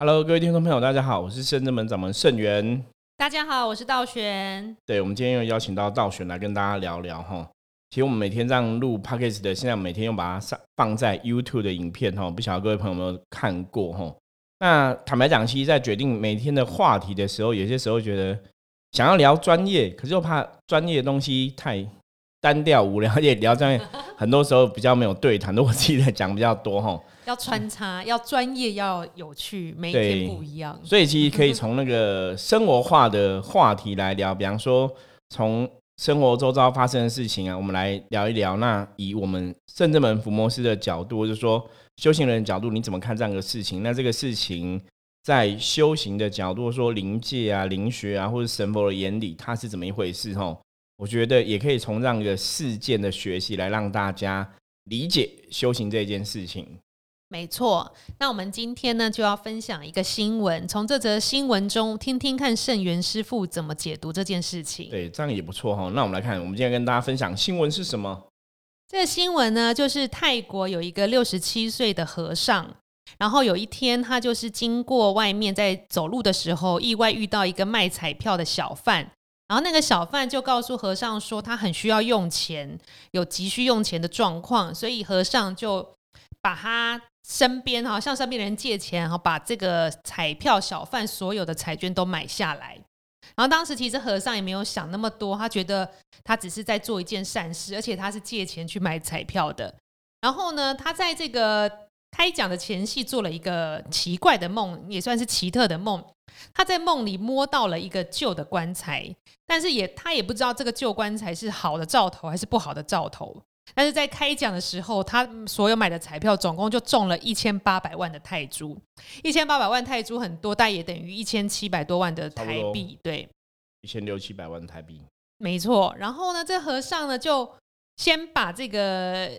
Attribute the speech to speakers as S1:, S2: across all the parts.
S1: Hello，各位听众朋友，大家好，我是圣真门掌门盛元。
S2: 大家好，我是道玄。
S1: 对，我们今天又邀请到道玄来跟大家聊聊哈。其实我们每天这样录 Podcast 的，现在每天又把它上放在 YouTube 的影片哈，不晓得各位朋友有没有看过哈？那坦白讲，其实，在决定每天的话题的时候，有些时候觉得想要聊专业，可是又怕专业的东西太单调无聊，也聊专业，很多时候比较没有对谈，都我自己在讲比较多哈。
S2: 要穿插，要专业，要有趣，每一天不一样。
S1: 所以其实可以从那个生活化的话题来聊，比方说从生活周遭发生的事情啊，我们来聊一聊。那以我们圣正门伏摩师的角度，就是说修行人的角度，你怎么看这样的事情？那这个事情在修行的角度，说灵界啊、灵学啊，或者神佛的眼里，它是怎么一回事？吼，我觉得也可以从这样一个事件的学习来让大家理解修行这件事情。
S2: 没错，那我们今天呢就要分享一个新闻，从这则新闻中听听看圣元师傅怎么解读这件事情。
S1: 对，这样也不错哈。那我们来看，我们今天跟大家分享新闻是什么？
S2: 这个新闻呢，就是泰国有一个六十七岁的和尚，然后有一天他就是经过外面在走路的时候，意外遇到一个卖彩票的小贩，然后那个小贩就告诉和尚说他很需要用钱，有急需用钱的状况，所以和尚就把他。身边哈，向身边的人借钱，然后把这个彩票小贩所有的彩券都买下来。然后当时其实和尚也没有想那么多，他觉得他只是在做一件善事，而且他是借钱去买彩票的。然后呢，他在这个开讲的前戏做了一个奇怪的梦，也算是奇特的梦。他在梦里摸到了一个旧的棺材，但是也他也不知道这个旧棺材是好的兆头还是不好的兆头。但是在开奖的时候，他所有买的彩票总共就中了一千八百万的泰铢，一千八百万泰铢很多，但也等于一千七百多万的台币，对，
S1: 一千六七百万台币，
S2: 没错。然后呢，这和尚呢就先把这个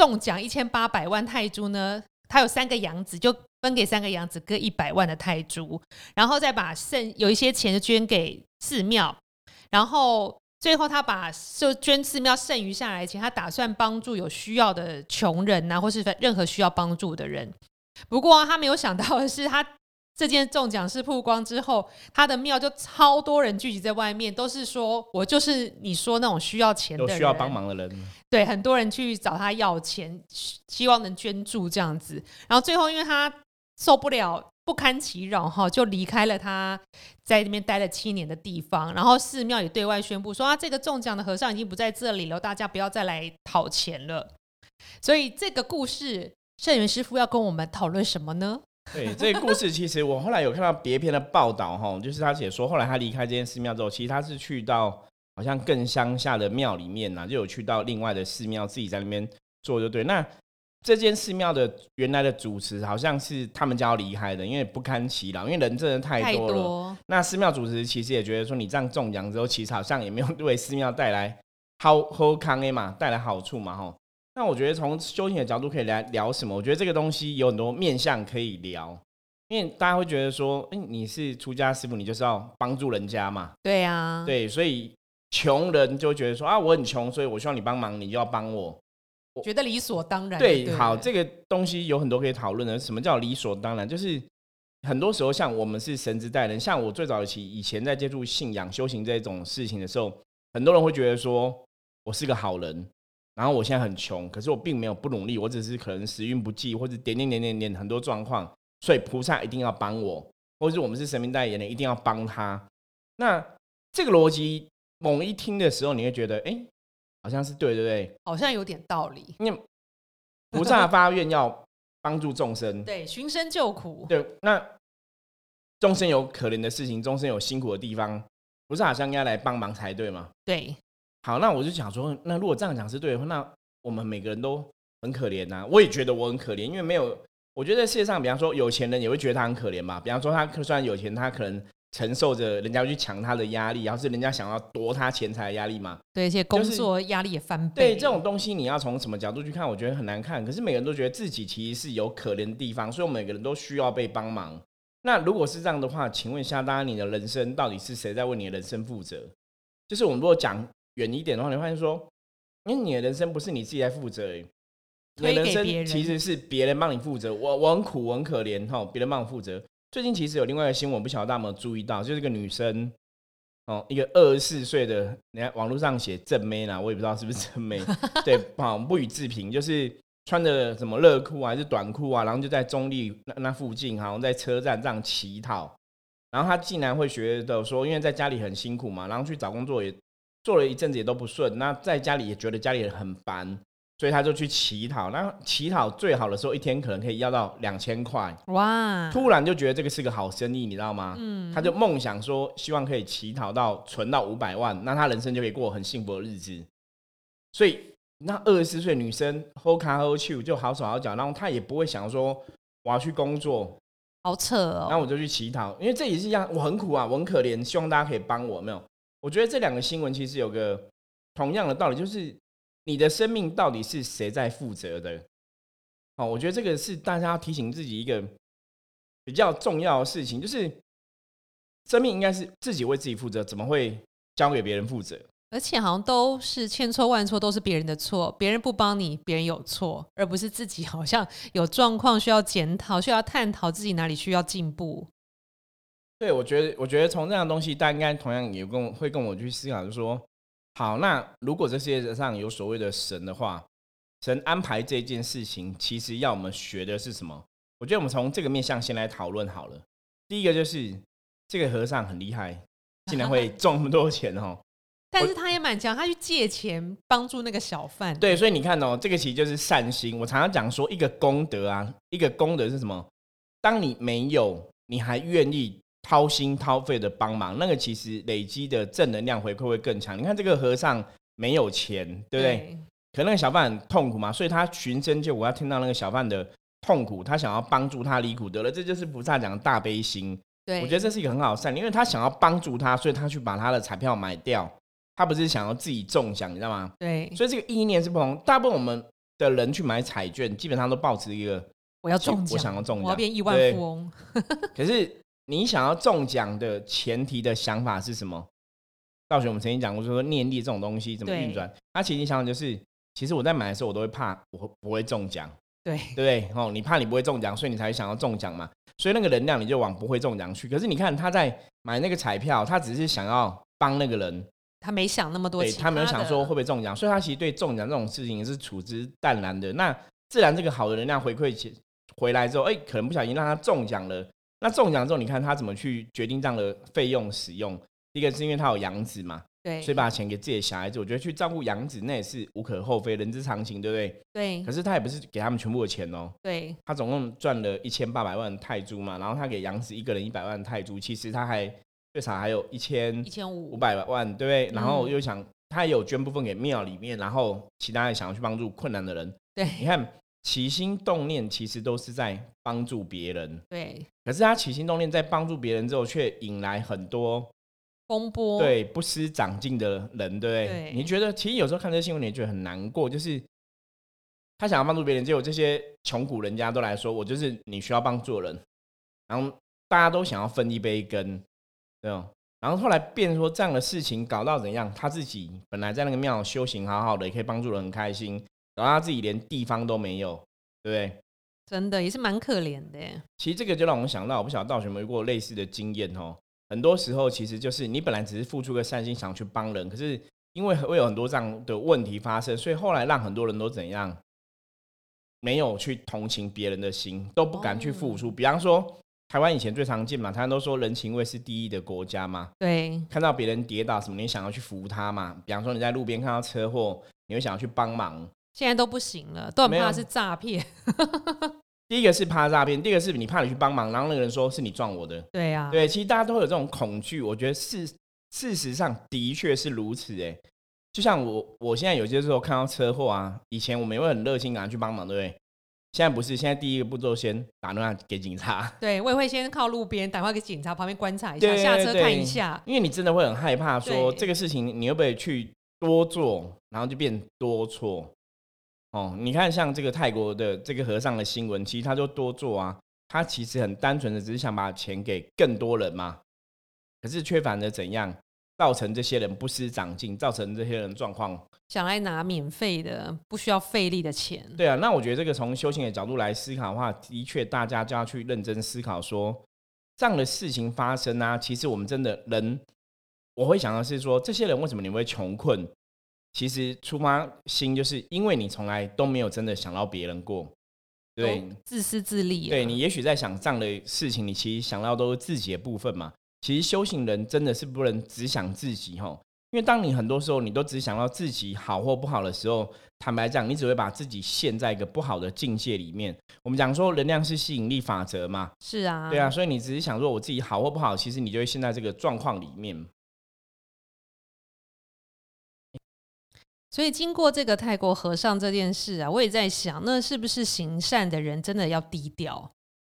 S2: 中奖一千八百万泰铢呢，他有三个养子，就分给三个养子各一百万的泰铢，然后再把剩有一些钱捐给寺庙，然后。最后，他把就捐寺庙剩余下来的钱，他打算帮助有需要的穷人呐，或是任何需要 帮助的人。不过，他没有想到的是，他这件中奖事曝光之后，他的庙就超多人聚集在外面，都是说我就是你说那种需要钱的、
S1: 需要帮忙的人。
S2: 对，很多人去找他要钱，希望能捐助这样子。然后最后，因为他受不了。不堪其扰哈，就离开了他在那边待了七年的地方。然后寺庙也对外宣布说啊，这个中奖的和尚已经不在这里了，大家不要再来讨钱了。所以这个故事，圣元师傅要跟我们讨论什么呢？
S1: 对，这个故事其实我后来有看到别篇的报道哈，就是他写说，后来他离开这间寺庙之后，其实他是去到好像更乡下的庙里面呐，就有去到另外的寺庙，自己在那边做，就对那。这间寺庙的原来的主持好像是他们家要离开的，因为不堪其扰，因为人真的太多了。那寺庙主持其实也觉得说，你这样中奖之后，其实好像也没有 为寺庙带来好好康诶嘛，带来好处嘛哈。那我觉得从修行的角度可以来聊什么？我觉得这个东西有很多面向可以聊，因为大家会觉得说，哎，你是出家师傅，你就是要帮助人家嘛。
S2: 对呀，
S1: 对，所以穷人就觉得说啊，我很穷，所以我需要你帮忙，你就要帮我。
S2: 我觉得理所当然。
S1: 对，好，这个东西有很多可以讨论的。什么叫理所当然？就是很多时候，像我们是神之代人，像我最早期以前在接触信仰、修行这种事情的时候，很多人会觉得说我是个好人，然后我现在很穷，可是我并没有不努力，我只是可能时运不济，或者点点点点点很多状况，所以菩萨一定要帮我，或者是我们是神明代言人，一定要帮他。那这个逻辑，猛一听的时候，你会觉得，哎。好像是对，对不对？
S2: 好像有点道理。
S1: 因为菩萨发愿要帮助众生，
S2: 对，寻声救苦。
S1: 对，那众生有可怜的事情，众生有辛苦的地方，菩萨好像应该来帮忙才对嘛？
S2: 对。
S1: 好，那我就想说，那如果这样讲是对的话，那我们每个人都很可怜呐。我也觉得我很可怜，因为没有，我觉得世界上，比方说有钱人也会觉得他很可怜嘛。比方说他虽然有钱，他可能。承受着人家去抢他的压力，然后是人家想要夺他钱财的压力嘛？
S2: 对，而且工作压力也翻倍。
S1: 对这种东西，你要从什么角度去看？我觉得很难看。可是每个人都觉得自己其实是有可怜的地方，所以我们每个人都需要被帮忙。那如果是这样的话，请问一下大家，你的人生到底是谁在为你的人生负责？就是我们如果讲远一点的话，你会发现说，因为你的人生不是你自己在负责，你的人生其实是别人帮你负责。我我很苦，我很可怜哈，别人帮我负责。最近其实有另外一个新闻，不晓得大家有没有注意到，就是一个女生，哦，一个二十四岁的，你看网络上写正妹啦，我也不知道是不是正妹，对，好不予置评，就是穿着什么热裤啊还是短裤啊，然后就在中立那那附近，好像在车站这样乞讨，然后她竟然会觉得说，因为在家里很辛苦嘛，然后去找工作也做了一阵子也都不顺，那在家里也觉得家里很烦。所以他就去乞讨，那乞讨最好的时候，一天可能可以要到两千块。哇！突然就觉得这个是个好生意，你知道吗？嗯。他就梦想说，希望可以乞讨到存到五百万，那他人生就可以过很幸福的日子。所以那二十四岁女生 hold 卡 hold 去就好手好脚，然后她也不会想说我要去工作，
S2: 好扯哦。
S1: 然后我就去乞讨，因为这也是一样，我很苦啊，我很可怜，希望大家可以帮我。没有，我觉得这两个新闻其实有个同样的道理，就是。你的生命到底是谁在负责的？哦，我觉得这个是大家要提醒自己一个比较重要的事情，就是生命应该是自己为自己负责，怎么会交给别人负责？
S2: 而且好像都是千错万错，都是别人的错，别人不帮你，别人有错，而不是自己好像有状况需要检讨，需要探讨自己哪里需要进步。
S1: 对，我觉得，我觉得从这样东西，大家应该同样也跟会跟我去思考，就是说。好，那如果这世界上有所谓的神的话，神安排这件事情，其实要我们学的是什么？我觉得我们从这个面向先来讨论好了。第一个就是这个和尚很厉害，竟然会 赚那么多钱哦。
S2: 但是他也蛮强，他去借钱帮助那个小贩。
S1: 对，所以你看哦，这个其实就是善心。我常常讲说，一个功德啊，一个功德是什么？当你没有，你还愿意。掏心掏肺的帮忙，那个其实累积的正能量回馈会更强。你看这个和尚没有钱，对不对？可那个小贩很痛苦嘛，所以他寻声救苦，要听到那个小贩的痛苦，他想要帮助他离苦得乐，这就是菩萨讲的大悲心。
S2: 对，
S1: 我觉得这是一个很好善，因为他想要帮助他，所以他去把他的彩票买掉，他不是想要自己中奖，你知道吗？
S2: 对，
S1: 所以这个意念是不同。大部分我们的人去买彩券，基本上都抱持一个
S2: 我要中奖，
S1: 我想要中奖，
S2: 我要变亿万富翁。
S1: 可是。你想要中奖的前提的想法是什么？道学我们曾经讲过，说念力这种东西怎么运转？它其实想法就是，其实我在买的时候，我都会怕我不会中奖，
S2: 对
S1: 对不对？哦，你怕你不会中奖，所以你才想要中奖嘛。所以那个能量你就往不会中奖去。可是你看他在买那个彩票，他只是想要帮那个人，
S2: 他没想那么多，
S1: 他没有想说会不会中奖，所以他其实对中奖这种事情是处之淡然的。那自然这个好的能量回馈起回来之后，哎，可能不小心让他中奖了。那中奖之后，你看他怎么去决定这样的费用使用？一个是因为他有养子嘛，
S2: 对，
S1: 所以把钱给自己的小孩子。我觉得去照顾养子那也是无可厚非，人之常情，对不对？
S2: 对。
S1: 可是他也不是给他们全部的钱哦。
S2: 对。
S1: 他总共赚了一千八百万泰铢嘛，然后他给养子一个人一百万泰铢，其实他还最少还有一千
S2: 一千五
S1: 五百万，对不对？然后又想他也有捐部分给庙里面，然后其他也想要去帮助困难的人。
S2: 对。
S1: 你看。起心动念其实都是在帮助别人，
S2: 对。
S1: 可是他起心动念在帮助别人之后，却引来很多
S2: 风波，
S1: 对不思长进的人，对不对？你觉得其实有时候看这新闻，你觉得很难过，就是他想要帮助别人，结果这些穷苦人家都来说，我就是你需要帮助的人，然后大家都想要分一杯羹，对吧？然后后来变说这样的事情搞到怎样？他自己本来在那个庙修行好好的，也可以帮助人很开心。然后他自己连地方都没有，对不对？
S2: 真的也是蛮可怜的。
S1: 其实这个就让我们想到，我不晓得道学有没有过类似的经验哦。很多时候其实就是你本来只是付出个善心，想去帮人，可是因为会有很多这样的问题发生，所以后来让很多人都怎样，没有去同情别人的心，都不敢去付出。比方说，台湾以前最常见嘛，台湾都说人情味是第一的国家嘛。
S2: 对，
S1: 看到别人跌倒什么，你想要去扶他嘛？比方说你在路边看到车祸，你会想要去帮忙。
S2: 现在都不行了，都很怕是诈骗。
S1: 第一个是怕诈骗，第二个是你怕你去帮忙，然后那个人说是你撞我的。
S2: 对呀，
S1: 对，其实大家都会有这种恐惧。我觉得事事实上的确是如此。哎，就像我，我现在有些时候看到车祸啊，以前我们也会很热心赶快去帮忙，对不对？现在不是，现在第一个步骤先打电话给警察。
S2: 对，我也会先靠路边打电话给警察，旁边观察一下，下车看一下。
S1: 因为你真的会很害怕，说这个事情你会不会去多做，然后就变多错。哦，你看，像这个泰国的这个和尚的新闻，其实他就多做啊，他其实很单纯的，只是想把钱给更多人嘛，可是却反而怎样，造成这些人不思长进，造成这些人状况，
S2: 想来拿免费的、不需要费力的钱。
S1: 对啊，那我觉得这个从修行的角度来思考的话，的确大家就要去认真思考，说这样的事情发生啊，其实我们真的人，我会想到是说，这些人为什么你会穷困？其实出发心就是因为你从来都没有真的想到别人过，对，
S2: 自私自利。
S1: 对你也许在想这样的事情，你其实想到都是自己的部分嘛。其实修行人真的是不能只想自己吼，因为当你很多时候你都只想到自己好或不好的时候，坦白讲，你只会把自己陷在一个不好的境界里面。我们讲说能量是吸引力法则嘛，
S2: 是啊，
S1: 对啊，所以你只是想说我自己好或不好，其实你就会陷在这个状况里面。
S2: 所以经过这个泰国和尚这件事啊，我也在想，那是不是行善的人真的要低调？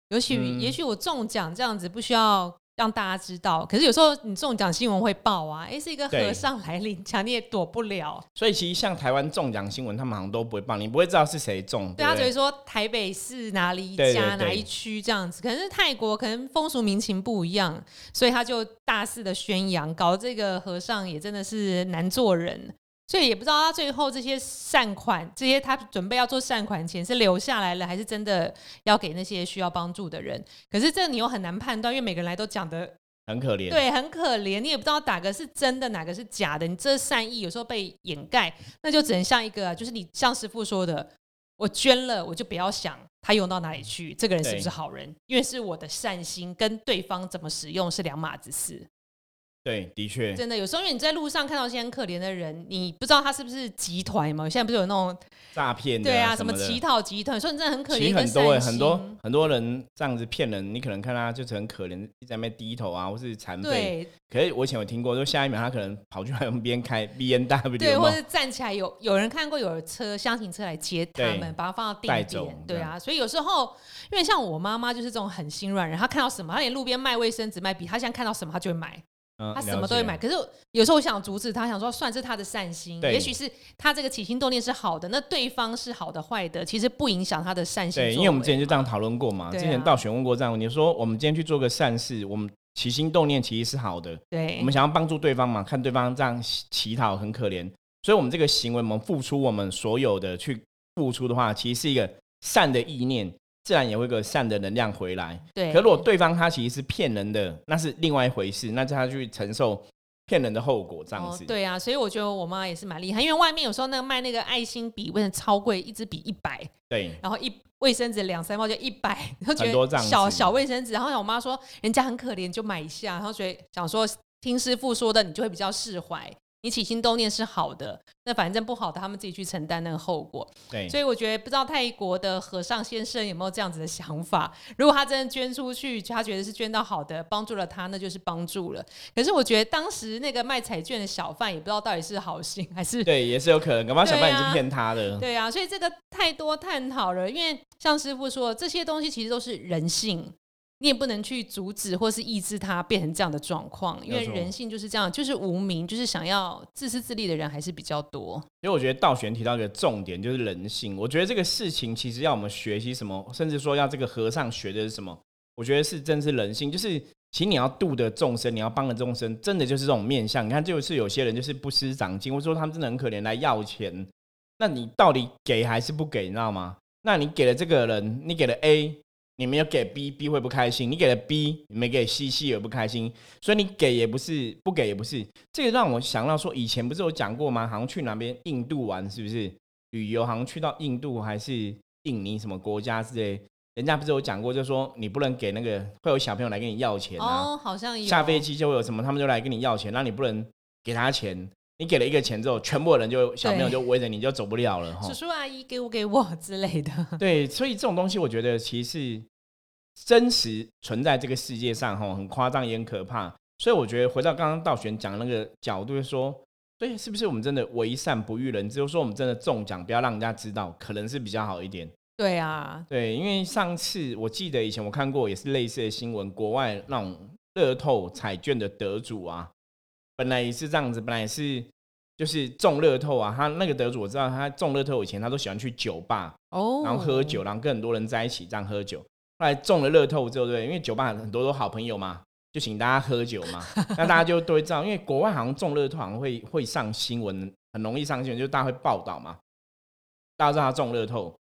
S2: 也许，也许我中奖这样子不需要让大家知道，可是有时候你中奖新闻会报啊，哎，是一个和尚来领奖，你也躲不了。
S1: 所以其实像台湾中奖新闻，他们好像都不会报，你不会知道是谁中。
S2: 对
S1: 他
S2: 只会说台北市哪里一家哪一区这样子，可是泰国可能风俗民情不一样，所以他就大肆的宣扬，搞这个和尚也真的是难做人。所以也不知道他最后这些善款，这些他准备要做善款钱是留下来了，还是真的要给那些需要帮助的人？可是这你又很难判断，因为每个人来都讲的
S1: 很可怜，
S2: 对，很可怜，你也不知道哪个是真的，哪个是假的。你这善意有时候被掩盖，那就只能像一个，就是你像师傅说的，我捐了，我就不要想他用到哪里去，这个人是不是好人？因为是我的善心跟对方怎么使用是两码子事。
S1: 对，的确，
S2: 真的有时候，因为你在路上看到一些很可怜的人，你不知道他是不是集团嘛？现在不是有那种
S1: 诈骗？
S2: 对
S1: 啊，
S2: 什么乞讨集团？说你真的很可怜，
S1: 其实很多很多很多人这样子骗人，你可能看他就是很可怜，一直在那边低头啊，或是残废。可是我以前有听过，就下一秒他可能跑去旁边开 B N W，
S2: 对，或者站起来有有人看过有车厢型车来接他们，把他放到定点。对啊，所以有时候因为像我妈妈就是这种很心软人，她看到什么，她连路边卖卫生纸卖笔，她现在看到什么她就会买。他什么都会买，可是有时候我想阻止他，想说算是他的善心，也许是他这个起心动念是好的，那对方是好的坏的，其实不影响他的善心。
S1: 对，因为我们之前就这样讨论过嘛，之前到选问过这样，你说我们今天去做个善事，我们起心动念其实是好的，
S2: 对，
S1: 我们想要帮助对方嘛，看对方这样乞讨很可怜，所以我们这个行为，我们付出我们所有的去付出的话，其实是一个善的意念。自然也会个善的能量回来。
S2: 对，
S1: 可如果对方他其实是骗人的，那是另外一回事，那他去承受骗人的后果这样子。
S2: 对啊，所以我觉得我妈也是蛮厉害，因为外面有时候那个卖那个爱心笔，为什么超贵？一支笔一百。
S1: 对。
S2: 然后一卫生纸两三包就一百，然后
S1: 觉得
S2: 小小卫生纸。然后我妈说人家很可怜，就买一下。然后所以想说听师傅说的，你就会比较释怀。你起心动念是好的，那反正不好的，他们自己去承担那个后果。
S1: 对，
S2: 所以我觉得不知道泰国的和尚先生有没有这样子的想法。如果他真的捐出去，他觉得是捐到好的，帮助了他，那就是帮助了。可是我觉得当时那个卖彩券的小贩也不知道到底是好心还是
S1: 对，也是有可能，搞不好小贩也是骗他的。
S2: 对啊，所以这个太多探讨了，因为像师傅说，这些东西其实都是人性。你也不能去阻止或是抑制他变成这样的状况，因为人性就是这样，就是无名，就是想要自私自利的人还是比较多。
S1: 因为我觉得道玄提到一个重点，就是人性。我觉得这个事情其实要我们学习什么，甚至说要这个和尚学的是什么，我觉得是真是人性。就是其实你要度的众生，你要帮的众生，真的就是这种面相。你看，就是有些人就是不思长进，或者说他们真的很可怜来要钱，那你到底给还是不给？你知道吗？那你给了这个人，你给了 A。你没有给 B，B 会不开心；你给了 B，你没给 C，C 也不开心。所以你给也不是，不给也不是。这个让我想到说，以前不是有讲过吗？好像去哪边印度玩，是不是旅游？好像去到印度还是印尼什么国家之类，人家不是有讲过，就说你不能给那个会有小朋友来跟你要钱啊。
S2: 哦，好像
S1: 下飞机就会有什么，他们就来跟你要钱，那你不能给他钱。你给了一个钱之后，全部人就小朋友就围着你就走不了了。
S2: 叔叔阿姨给我给我之类的。
S1: 对，所以这种东西，我觉得其实。真实存在这个世界上，哈，很夸张也很可怕。所以我觉得回到刚刚道玄讲那个角度，说，对，是不是我们真的为善不欲人知？就说我们真的中奖，不要让人家知道，可能是比较好一点。
S2: 对啊，
S1: 对，因为上次我记得以前我看过也是类似的新闻，国外那种乐透彩券的得主啊，本来也是这样子，本来也是就是中乐透啊，他那个得主我知道，他中乐透以前他都喜欢去酒吧哦，然后喝酒，然后跟很多人在一起这样喝酒。后来中了乐透之后，对，因为酒吧很多都好朋友嘛，就请大家喝酒嘛，那大家就都会知道，因为国外好像中乐透好像会会上新闻，很容易上新闻，就大家会报道嘛。大家知道他中乐透，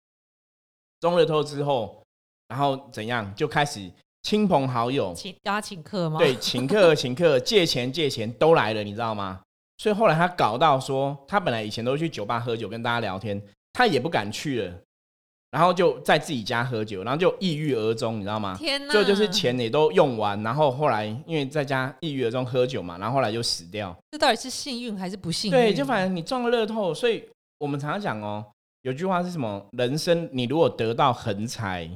S1: 中乐透之后，然后怎样就开始亲朋好友，
S2: 请大家请客吗？
S1: 对，请客 请客，借钱借钱都来了，你知道吗？所以后来他搞到说，他本来以前都去酒吧喝酒跟大家聊天，他也不敢去了，然后就在自己家喝酒，然后就抑郁而终，你知道吗？
S2: 天哪！
S1: 就就是钱也都用完，然后后来因为在家抑郁而终喝酒嘛，然后后来就死掉。
S2: 这到底是幸运还是不幸运？
S1: 对，就反正你中了乐透，所以我们常常讲哦，有句话是什么？人生你如果得到横财，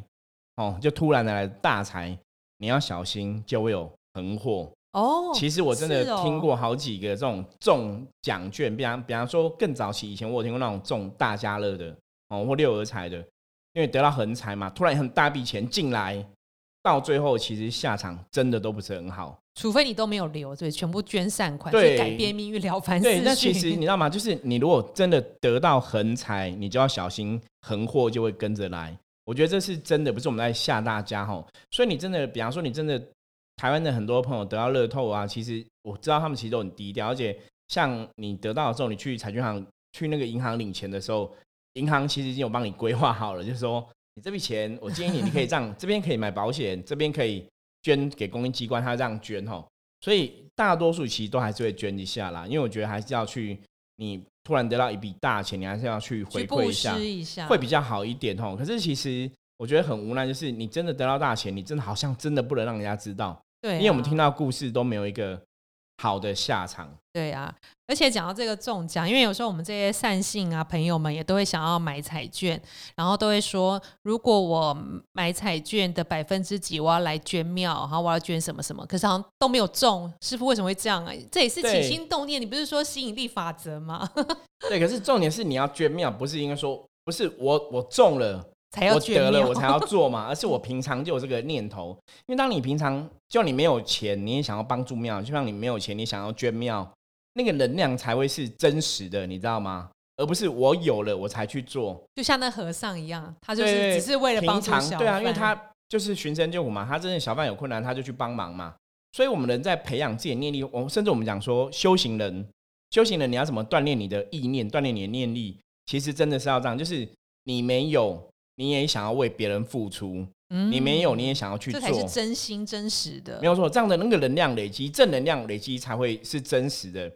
S1: 哦，就突然的来大财，你要小心就会有横祸。
S2: 哦，
S1: 其实我真的听过好几个这种中奖券，比方比方说更早期以前我有听过那种中大家乐的哦或六合彩的，因为得到横财嘛，突然很大笔钱进来，到最后其实下场真的都不是很好。
S2: 除非你都没有留，对，全部捐善款，
S1: 对
S2: 去改变命运，了凡四
S1: 对，那其实你知道吗？就是你如果真的得到横财，你就要小心横祸就会跟着来。我觉得这是真的，不是我们在吓大家哈。所以你真的，比方说你真的台湾的很多朋友得到乐透啊，其实我知道他们其实都很低调，而且像你得到的时候，你去彩券行去那个银行领钱的时候，银行其实已经有帮你规划好了，就是说你这笔钱，我建议你你可以这样，这边可以买保险，这边可以捐给公益机关，他这样捐吼。所以大多数其实都还是会捐一下啦，因为我觉得还是要去，你突然得到一笔大钱，你还是要去回馈一下
S2: 施，一下，
S1: 会比较好一点吼。可是其实我觉得很无奈，就是你真的得到大钱，你真的好像真的不能让人家知道，
S2: 对啊、
S1: 因为我们听到故事都没有一个好的下场。
S2: 对啊，而且讲到这个中奖，因为有时候我们这些善信啊朋友们也都会想要买彩券，然后都会说，如果我买彩券的百分之几，我要来捐庙，然后我要捐什么什么，可是好像都没有中，师傅为什么会这样啊？这也是起心动念，你不是说吸引力法则吗？
S1: 对，可是重点是你要捐庙，不是应该说不是我我中了。
S2: 才要捐
S1: 了，我才要 做嘛，而是我平常就有这个念头。因为当你平常就你没有钱，你也想要帮助庙，就像你没有钱，你想要捐庙，那个能量才会是真实的，你知道吗？而不是我有了我才去做。
S2: 就像那和尚一样，他就是只是为了帮助小
S1: 对啊，因为他就是寻声救苦嘛，他真的小贩有困难，他就去帮忙嘛。所以，我们人在培养自己的念力，我们甚至我们讲说，修行人，修行人你要怎么锻炼你的意念，锻炼你的念力？其实真的是要这样，就是你没有，你也想要为别人付出，
S2: 嗯
S1: 你没有，你也想要去做
S2: 这才，是真心真实的
S1: 没。有错。这样的那个能量累积，正能量累积才会是真实的，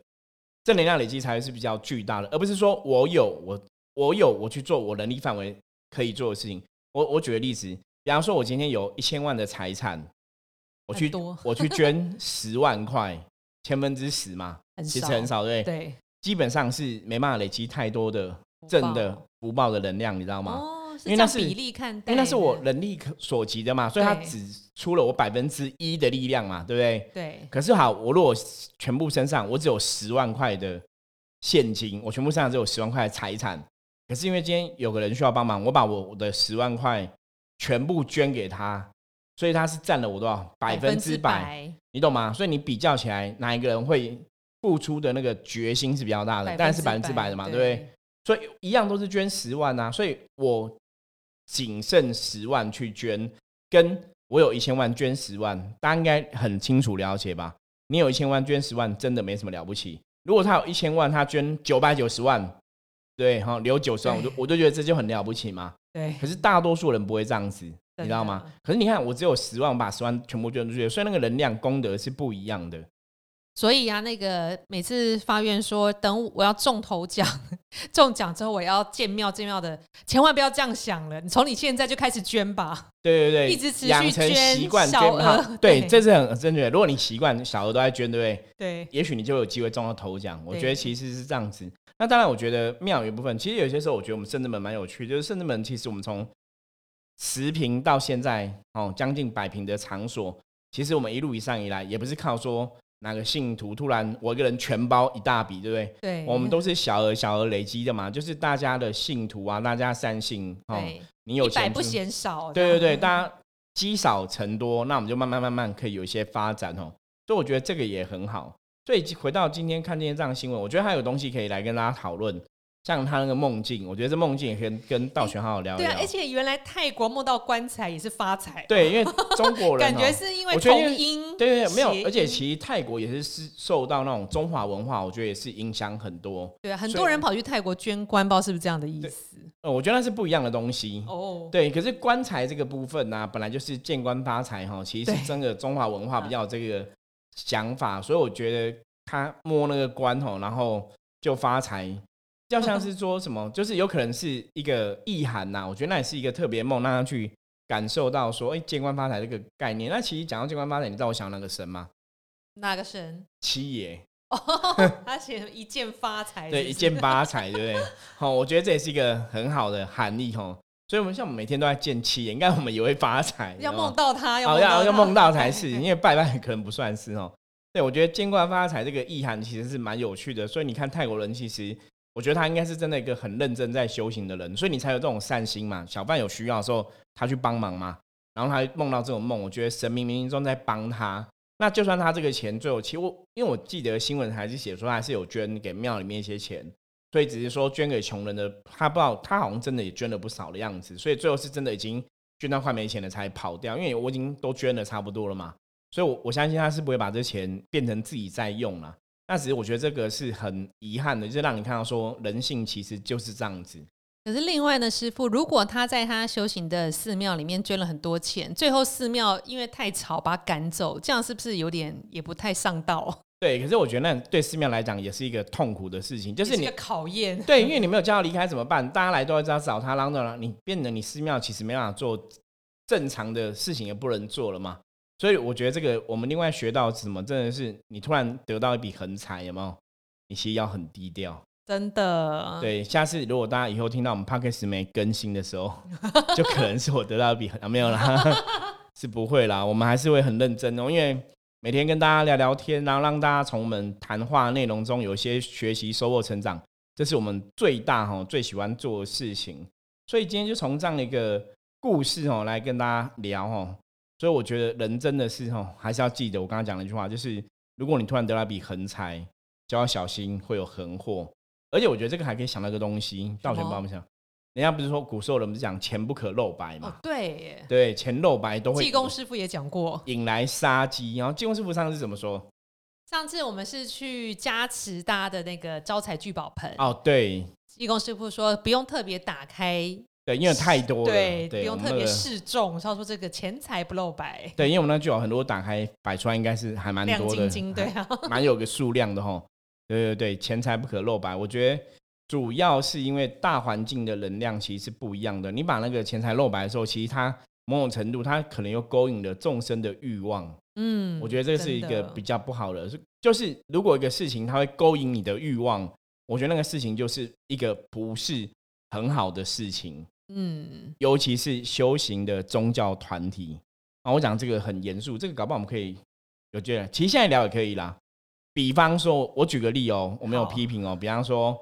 S1: 正能量累积才会是比较巨大的，而不是说我有我我有我去做我能力范围可以做的事情。我我举个例子，比方说，我今天有一千万的财产，我去我去捐 十万块，千分之十嘛，其实很少，对不对？
S2: 对，
S1: 基本上是没办法累积太多的正的福报的能量，你知道吗？
S2: 哦，是
S1: 因为那是
S2: 比例看待，
S1: 因为那是我能力可所及的嘛，所以它只出了我百分之一的力量嘛，对不对？
S2: 对
S1: 可是好，我如果全部身上我只有十万块的现金，我全部身上只有十万块的财产，可是因为今天有个人需要帮忙，我把我的十万块全部捐给他，所以他是占了我多少百分之百，
S2: 百，
S1: 你懂吗？所以你比较起来，哪一个人会付出的那个决心是比较大的？当然是百分之百的嘛，对不对？？所以一样都是捐十万啊，所以我仅剩十万去捐，跟我有一千万捐十万，大家应该很清楚了解吧？你有一千万捐十万，真的没什么了不起。如果他有一千万，他捐九百九十万，对，哈，留九十万，我就我就觉得这就很了不起嘛。
S2: 对，
S1: 可是大多数人不会这样子，你知道吗？可是你看，我只有十万，我把十万全部捐出去，所以那个能量功德是不一样的。
S2: 所以啊，那个每次发愿说，等我要中头奖、中奖之后，我要建庙建庙的，千万不要这样想了。你从你现在就开始捐吧。
S1: 对对对，
S2: 一直持续捐
S1: 习惯捐
S2: 小额
S1: 对，这是很正确的。如果你习惯小额都在捐，对不对？
S2: 对，
S1: 也许你就有机会中到头奖。我觉得其实是这样子。那当然，我觉得庙有一部分，其实有些时候我觉得我们圣智门蛮有趣，就是圣智门其实我们从十平到现在哦将近百平的场所，其实我们一路以上以来，也不是靠说哪个信徒突然我一个人全包一大笔，对不对？
S2: 对，
S1: 我们都是小额小额累积的嘛，就是大家的信徒啊，大家善信哦，你有钱不
S2: 嫌少。
S1: 对对对，大家积少成多，那我们就慢慢慢慢可以有一些发展哦。所以我觉得这个也很好。所以回到今天看今天这样的新闻，我觉得还有东西可以来跟大家讨论，像他那个梦境，我觉得这梦境也可以跟道玄好好聊
S2: 对啊，而。且原来泰国梦到棺材也是发财，
S1: 对，因为中国人
S2: 感觉
S1: 哦
S2: 是因为同音，
S1: 对对对，没有，而且其实泰国也是是受到那种中华文化，我觉得也是影响很多。
S2: 对啊，很多人跑去泰国捐棺，不知道是不是这样的意思？
S1: 呃，我觉得那是不一样的东西。
S2: 哦，
S1: 对，可是棺材这个部分呢、本来就是见棺发财哈，其实是真的中华文化比较有这个想法，所以我觉得他摸那个棺吼，然后就发财，比较像是说什么，就是有可能是一个意涵呐、我觉得那也是一个特别梦，让他去感受到说，哎、见官发财这个概念。那其实讲到见官发财，你知道我想到那个神吗？
S2: 哪个神？
S1: 七爷，
S2: 哦，他写一箭发财，
S1: 对，一见发财，对不对？好，我觉得这也是一个很好的含义哦。所以，我们像我们每天都在见七爷，应该我们也会发财，
S2: 要梦到他，要
S1: 哦，
S2: 梦到他
S1: 要要梦到才是，因为拜拜可能不算是哦。对，我觉得见官发财这个意涵其实是蛮有趣的，所以你看泰国人其实，我觉得他应该是真的一个很认真在修行的人，所以你才有这种善心嘛。小贩有需要的时候，他去帮忙嘛，然后他梦到这种梦，我觉得神明冥冥中在帮他。那就算他这个钱最后，其实我因为我记得新闻还是写说他还是有捐给庙里面一些钱，所以只是说捐给穷人的，他不知道他好像真的也捐了不少的样子，所以最后是真的已经捐到快没钱了才跑掉，因为我已经都捐的差不多了嘛，所以我我相信他是不会把这钱变成自己在用了。那其实我觉得这个是很遗憾的，就是让你看到说人性其实就是这样子。
S2: 可是另外呢，师傅，如果他在他修行的寺庙里面捐了很多钱，最后寺庙因为太吵把他赶走，这样是不是有点也不太上道？
S1: 对，可是我觉得那对寺庙来讲也是一个痛苦的事情，就是你
S2: 也一个考验。
S1: 对，因为 你没有叫他离开怎么办？大家来都要找他，然后你变得你寺庙其实没办法做正常的事情，也不能做了嘛。所以我觉得这个我们另外学到什么，真的是你突然得到一笔横财，有没有？你其实要很低调。
S2: 真的，
S1: 对，下次如果大家以后听到我们 podcast 没更新的时候，就可能是我得到一笔没有啦，是不会啦。我们还是会很认真哦，因为每天跟大家聊聊天，然后让大家从我们谈话内容中有一些学习、收获、成长，这是我们最大哈最喜欢做的事情。所以今天就从这样的一个故事哦来跟大家聊哦。所以我觉得人真的是哦，还是要记得我刚刚讲的一句话，就是如果你突然得到一笔横财，就要小心会有横祸。而且我觉得这个还可以想到一个东西，道玄帮我们想，人家不是说古时候人不是讲钱不可露白
S2: 哦
S1: 嘛？，
S2: 对耶，
S1: 对，钱露白都会
S2: 济公师傅也讲过。
S1: 引来杀机。然后济公师傅上次怎么说？
S2: 上次我们是去加持大家的那个招财聚宝盆，
S1: 哦，对
S2: 济公师傅说不用特别打开，
S1: 对，因为太多了，
S2: 对，不用特别示众，他说这个钱财不露白，
S1: 对，因为我们那就有很多打开摆出来，应该是还蛮
S2: 亮
S1: 多的，
S2: 晶晶，对啊，
S1: 蛮有个数量的哈。对对对，钱财不可露白。我觉得主要是因为大环境的能量其实是不一样的。你把那个钱财露白的时候，其实它某种程度它可能又勾引了众生的欲望。
S2: 嗯，
S1: 我觉得这是一个比较不好的，是就是如果一个事情它会勾引你的欲望，我觉得那个事情就是一个不是很好的事情。
S2: 嗯，
S1: 尤其是修行的宗教团体啊，我讲这个很严肃，这个搞不好我们可以有觉得，其实现在聊也可以啦。比方说，我举个例哦，我没有批评哦。比方说，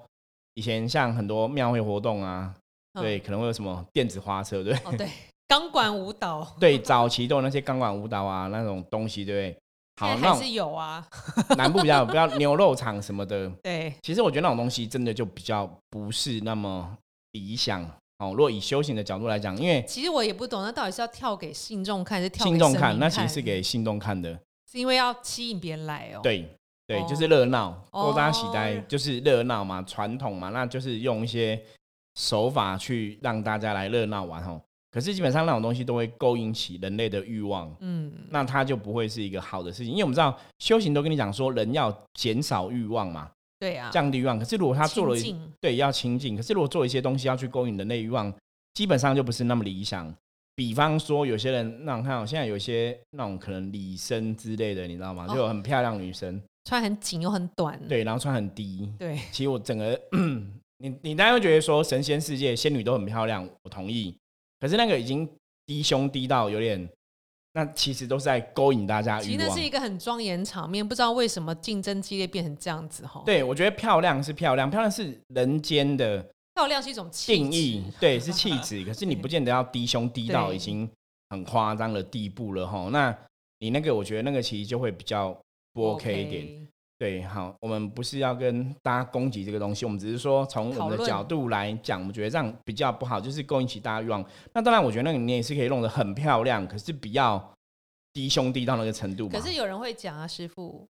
S1: 以前像很多庙会活动啊，
S2: 嗯
S1: 对，可能会有什么电子花车，对不对？
S2: 哦对，钢管舞蹈，
S1: 对，早期都有那些钢管舞蹈啊，那种东西，对不对？好，那
S2: 是有啊，
S1: 南部比较比较牛肉场什么的，
S2: 对，
S1: 其实我觉得那种东西真的就比较不是那么理想哦。如果以修行的角度来讲，因为
S2: 其实我也不懂，那到底是要跳给信众看，还是跳给
S1: 信众看，那其实是给信众看的。
S2: 是因为要吸引别人来哦，，
S1: 对对，
S2: 哦
S1: 就是热闹，
S2: 哦
S1: 勾搭喜呆就是热闹嘛，传统嘛，那就是用一些手法去让大家来热闹玩哦。可是基本上那种东西都会勾引起人类的欲望，
S2: 嗯，
S1: 那它就不会是一个好的事情。因为我们知道修行都跟你讲说，人要减少欲望嘛，
S2: 对啊，
S1: 降低欲望。可是如果他做了对要亲近，可是如果做一些东西要去勾引人类欲望，基本上就不是那么理想。比方说，有些人那种看哦，现在有一些那种可能礼生之类的，你知道吗？
S2: 哦
S1: 就有很漂亮女生，
S2: 穿很紧又很短，
S1: 对，然后穿很低。
S2: 对，
S1: 其实我整个，你你当然会觉得说神仙世界仙女都很漂亮，我同意。可是那个已经低胸低到有点，那其实都是在勾引大家
S2: 其实那是。一个很庄严场面，不知道为什么竞争激烈变成这样子哈。，
S1: 对，我觉得漂亮是漂亮，漂亮是人间的
S2: 漂亮是一种气
S1: 定义
S2: 质，
S1: 对，是气质。可是你不见得要低胸低到已经很夸张的地步了哈。那你那个，我觉得那个其实就会比较不 OK 一点。。对，好，我们不是要跟大家攻击这个东西，我们只是说从我们的角度来讲，我们觉得这样比较不好，就是勾引起大家欲望。那当然，我觉得那个你也是可以弄得很漂亮，可是不要低胸低到那个程度。
S2: 可是有人会讲啊，师傅，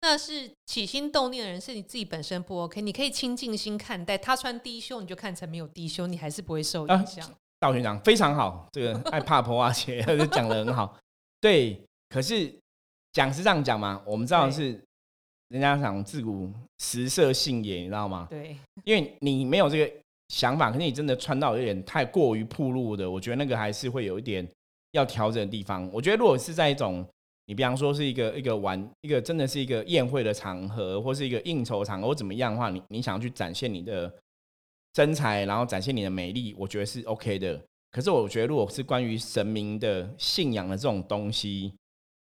S2: 那是起心动念的人是你自己本身不 OK，你可以清净心看待他穿低胸，你就看成没有低胸，你还是不会受影响。
S1: 道学长非常好，这个爱怕婆啊，且 讲的很好。对，可是讲是这样讲嘛，我们知道是。人家讲自古食色性也，你知道吗？
S2: 对，
S1: 因为你没有这个想法，可是你真的穿到有点太过于暴露的，我觉得那个还是会有一点要调整的地方。我觉得如果是在一种你比方说是一个一个玩一个真的是一个宴会的场合，或是一个应酬场合，或怎么样的话，你你想要去展现你的身材，然后展现你的美丽，我觉得是 OK 的。可是我觉得如果是关于神明的信仰的这种东西，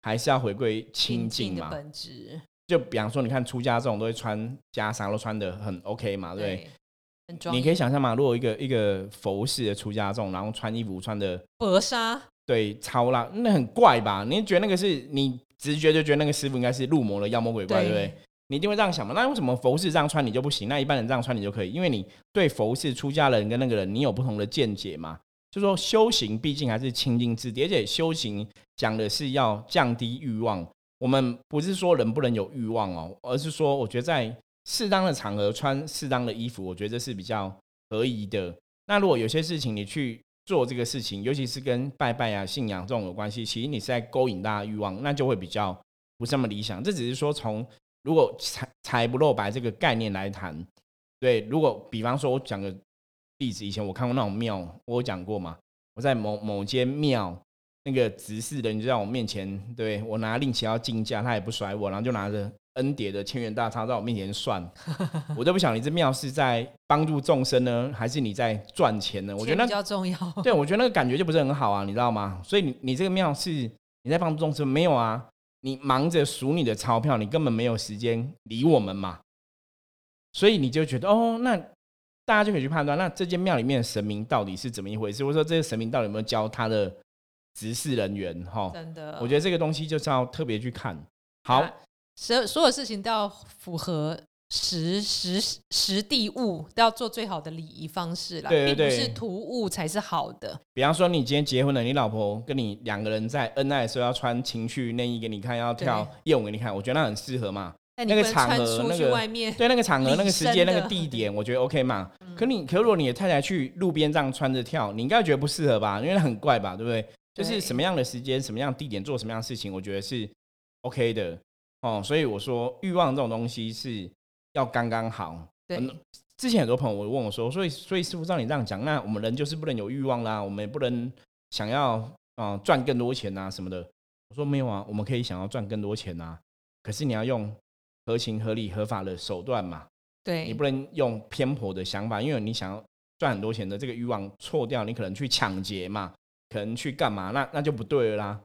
S1: 还是要回归清净嘛。
S2: 本质。
S1: 就比方说，你看出家这种都会穿袈裟，都穿的很 OK 嘛，对
S2: 不对？
S1: 你可以想象嘛，如果一个一个佛系的出家众，然后穿衣服穿的
S2: 薄纱，
S1: 对，超辣，那很怪吧？你觉得那个是你直觉就觉得那个师傅应该是入魔了，妖魔鬼怪，对不对？你一定会这样想嘛？那为什么佛式这样穿你就不行？那一般人这样穿你就可以？因为你对佛式出家人跟那个人你有不同的见解嘛？就说修行毕竟还是清净之，而且修行讲的是要降低欲望。我们不是说人不能有欲望哦，而是说我觉得在适当的场合穿适当的衣服，我觉得这是比较合宜的。那如果有些事情你去做这个事情，尤其是跟拜拜啊、信仰这种有关系，其实你是在勾引大家欲望，那就会比较不是那么理想。这只是说从如果财财不露白这个概念来谈，对，如果比方说我讲个例子，以前我看过那种庙，我有讲过嘛，我在某某间庙。那个执事的你就在我面前，对我拿令旗要竞价，他也不甩我，然后就拿着恩叠的千元大钞在我面前算，我都不想你这庙是在帮助众生呢，还是你在赚钱呢？我觉得那
S2: 比较重要。
S1: 对，我觉得那个感觉就不是很好啊，你知道吗？所以你你这个庙是你在帮助众生没有啊？你忙着数你的钞票，你根本没有时间理我们嘛。所以你就觉得哦，那大家就可以去判断，那这间庙里面的神明到底是怎么一回事？或者说这些神明到底有没有教他的？执事人员哈，
S2: 真的，
S1: 我觉得这个东西就是要特别去看。好，
S2: 所所有事情都要符合实实实地物，都要做最好的礼仪方式啦。
S1: 对对对，
S2: 不是图物才是好的。
S1: 比方说，你今天结婚了，你老婆跟你两个人在恩爱的时候要穿情趣内衣给你看，要跳夜舞给你看，我觉得那很适合嘛。
S2: 那
S1: 个场合，那个对那个场合、那个时间、那个地点，我觉得 OK 嘛。可你，可如果你的太太去路边这样穿着跳，你应该觉得不适合吧？因为很怪吧，对不对？就是什么样的时间、什么样地点做什么样的事情，我觉得是 OK 的哦。所以我说，欲望这种东西是要刚刚好。
S2: 对，
S1: 之前很多朋友问我说：“所以，所以师傅照你这样讲，那我们人就是不能有欲望啦，我们也不能想要啊赚更多钱啊什么的。”我说：“没有啊，我们可以想要赚更多钱啊，可是你要用合情、合理、合法的手段嘛。
S2: 对
S1: 你不能用偏颇的想法，因为你想要赚很多钱的这个欲望错掉，你可能去抢劫嘛。”可能去干嘛？那那就不对了啦。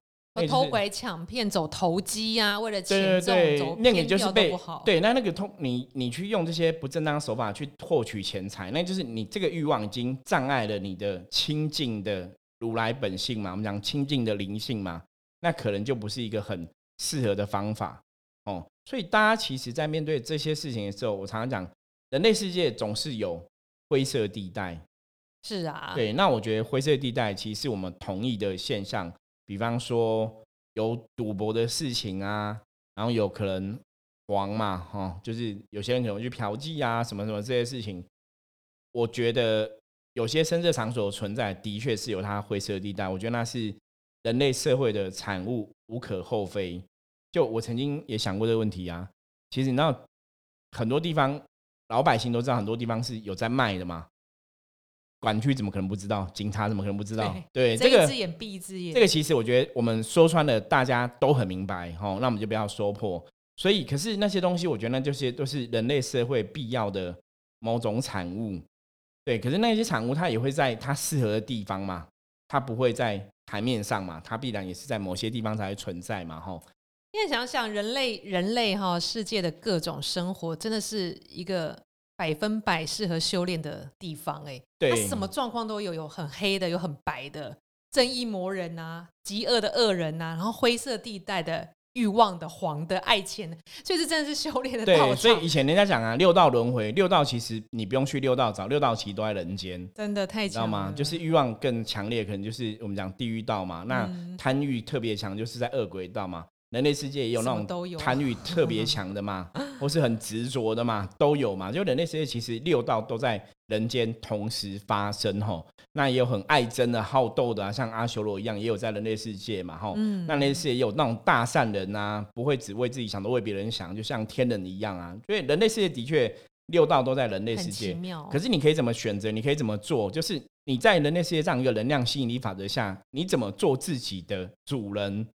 S2: 偷拐抢骗走投机呀，为了
S1: 钱对对，那个就是被。对，那那个通你你去用这些不正当手法去获取钱财，那就是你这个欲望已经障碍了你的清净的如来本性嘛。我们讲清净的灵性嘛，那可能就不是一个很适合的方法哦。所以大家其实，在面对这些事情的时候，我常常讲，人类世界总是有灰色地带。
S2: 是啊，
S1: 对，那我觉得灰色地带其实是我们同意的现象，比方说有赌博的事情啊，然后有可能黄嘛，哈，就是有些人可能去嫖妓啊，什么什么这些事情，我觉得有些深色场所存在，的确是有它灰色地带，我觉得那是人类社会的产物，无可厚非。就我曾经也想过这个问题啊，其实你知道很多地方老百姓都知道，很多地方是有在卖的嘛。管区怎么可能不知道？警察怎么可能不知道？对，这个
S2: 睁一只眼闭一只眼。
S1: 这个其实我觉得我们说穿了，大家都很明白哈。那我们就不要说破。所以，可是那些东西，我觉得那就是都是人类社会必要的某种产物。对，可是那些产物它也会在它适合的地方嘛，它不会在台面上嘛，它必然也是在某些地方才会存在嘛，哈。
S2: 因为想想人类，人类哈世界的各种生活，真的是一个。百分百适合修炼的地方，哎，
S1: 它
S2: 什么状况都有，有很黑的，有很白的，正义魔人啊，极恶的恶人啊，然后灰色地带的欲望的、黄的、爱钱的，所以这真的是修炼的道
S1: 对，
S2: 场。
S1: 所以以前人家讲啊，六道轮回，六道其实你不用去六道找，六道其实都在人间。
S2: 真的太强
S1: 知道吗？
S2: 了
S1: 就是欲望更强烈，可能就是我们讲地狱道嘛。那
S2: 嗯
S1: 贪欲特别强，就是在恶鬼道嘛。人类世界也有那种贪欲特别强的嘛，或是很执着的嘛，都有嘛。就人类世界其实六道都在人间同时发生吼。那也有很爱争的、好斗的啊，像阿修罗一样，也有在人类世界嘛吼。
S2: 嗯
S1: 那人类世界也有那种大善人啊，不会只为自己想，都为别人想，就像天人一样啊。所以人类世界的确六道都在人类世界。可是你可以怎么选择？你可以怎么做？就是你在人类世界这样一个能量吸引力法则下，你怎么做自己的主人？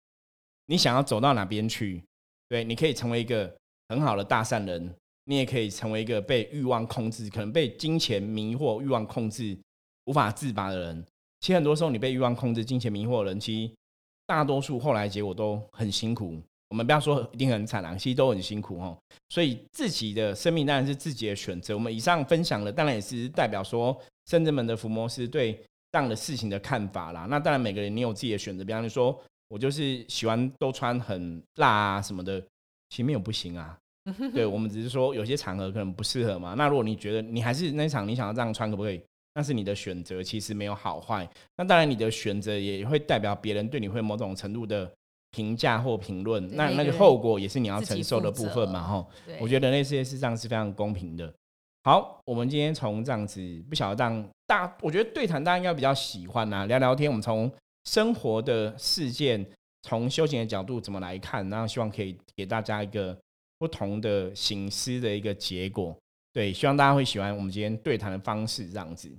S1: 你想要走到哪边去？对，你可以成为一个很好的大善人，你也可以成为一个被欲望控制、可能被金钱迷惑、欲望控制无法自拔的人。其实很多时候，你被欲望控制、金钱迷惑的人，其实大多数后来结果都很辛苦。我们不要说一定很惨啊，其实都很辛苦哦。所以自己的生命当然是自己的选择。我们以上分享的，当然也是代表说圣人们的伏魔师对这样的事情的看法啦。那当然每个人你有自己的选择，比方说我就是喜欢都穿很辣啊什么的，其实没有不行啊。对我们只是说有些场合可能不适合嘛。那如果你觉得你还是那场你想要这样穿，可不可以？那是你的选择，其实没有好坏。那当然你的选择也会代表别人对你会某种程度的评价或评论。那那个后果也是你要承受的部分嘛，
S2: 哈。
S1: 我觉得人类世界事实上是非常公平的。好，我们今天从这样子不晓得让大，我觉得对谈大家应该比较喜欢啊，聊聊天。我们从生活的事件，从修行的角度怎么来看，然后希望可以给大家一个不同的醒思的一个结果。对，希望大家会喜欢我们今天对谈的方式，这样子。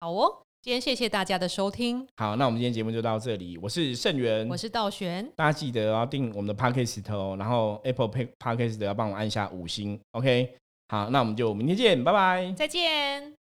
S2: 好哦，今天谢谢大家的收听，
S1: 好，那我们今天节目就到这里。我是盛元，
S2: 我是道玄，
S1: 大家记得要订我们的 Podcast 哦，然后 Apple Podcast 要帮我按下五星，OK。好，那我们就明天见，拜拜。
S2: 再见。